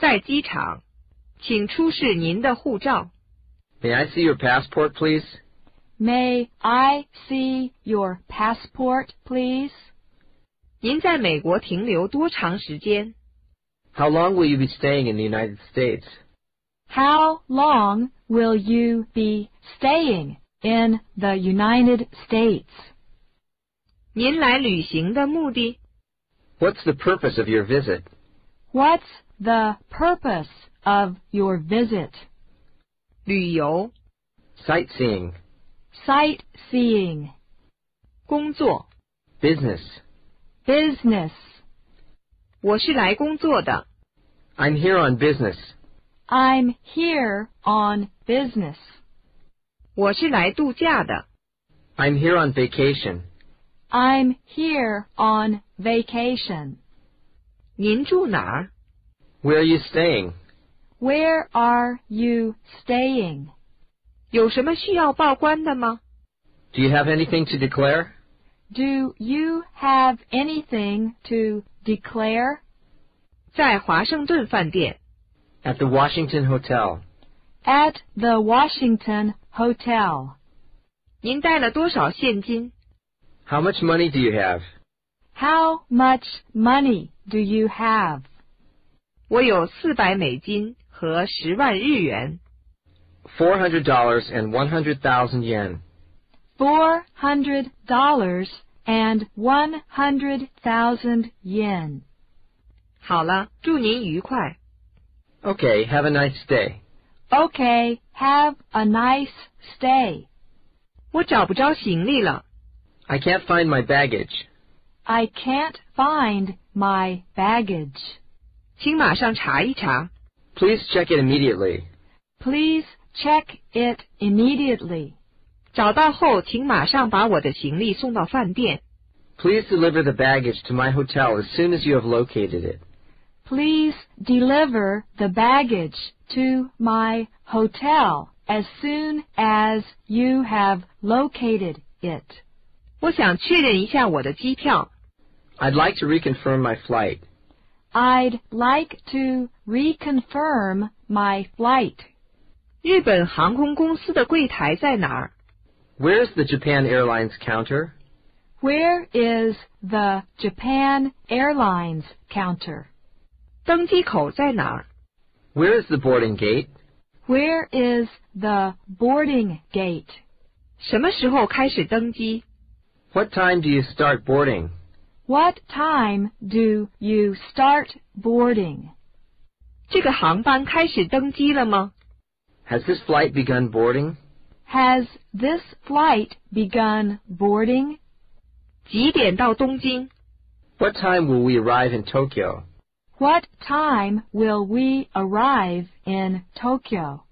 在机场，请出示您的护照。 May I see your passport, please? May I see your passport, please? 您在美国停留多长时间？ How long will you be staying in the United States? How long will you be staying in the United States? 您来旅行的目的？ What's the purpose of your visit? What's the purpose of your visit? 旅游、 Sightseeing, Sightseeing, 工作。 business. business. 我是来工作的。 I'm here on business. I'm here on business. 我是来度假的。 I'm here on vacation. I'm here on vacation. 您住哪儿？ Where are you staying? Where are you staying? 有什么需要报关的吗？ Do you have anything to declare? Do you have anything to declare? 在华盛顿饭店。 At the Washington Hotel. At the Washington Hotel. 您带了多少现金？ How much money do you have? How much money do you have? 我有四百美金和十万日元。 $400 and 100,000 yen. Four hundred dollars and one hundred thousand yen. 好了，祝您愉快。 Okay, have a nice day. Okay, have a nice stay. 我找不着行李了。 I can't find my baggage. I can't find my baggage. 请马上查一查。 Please check it immediately. Please check it immediately. 找到后，请马上把我的行李送到饭店。 Please deliver the baggage to my hotel as soon as you have located it. Please deliver the baggage to my hotel as soon as you have located it. 我想确认一下我的机票。 I'd like to reconfirm my flight. I'd like to reconfirm my flight. 日本航空公司的柜台在哪儿？ Where's the Japan Airlines counter? Where is the Japan Airlines counter? 登机口在哪儿？ Where is the boarding gate? Where is the boarding gate? 什么时候开始登机？ What time do you start boarding? What time do you start boarding? 这个航班开始登机了吗？ Has this flight begun boarding? Has this flight begun boarding? 几点到东京？ What time will we arrive in Tokyo? What time will we arrive in Tokyo?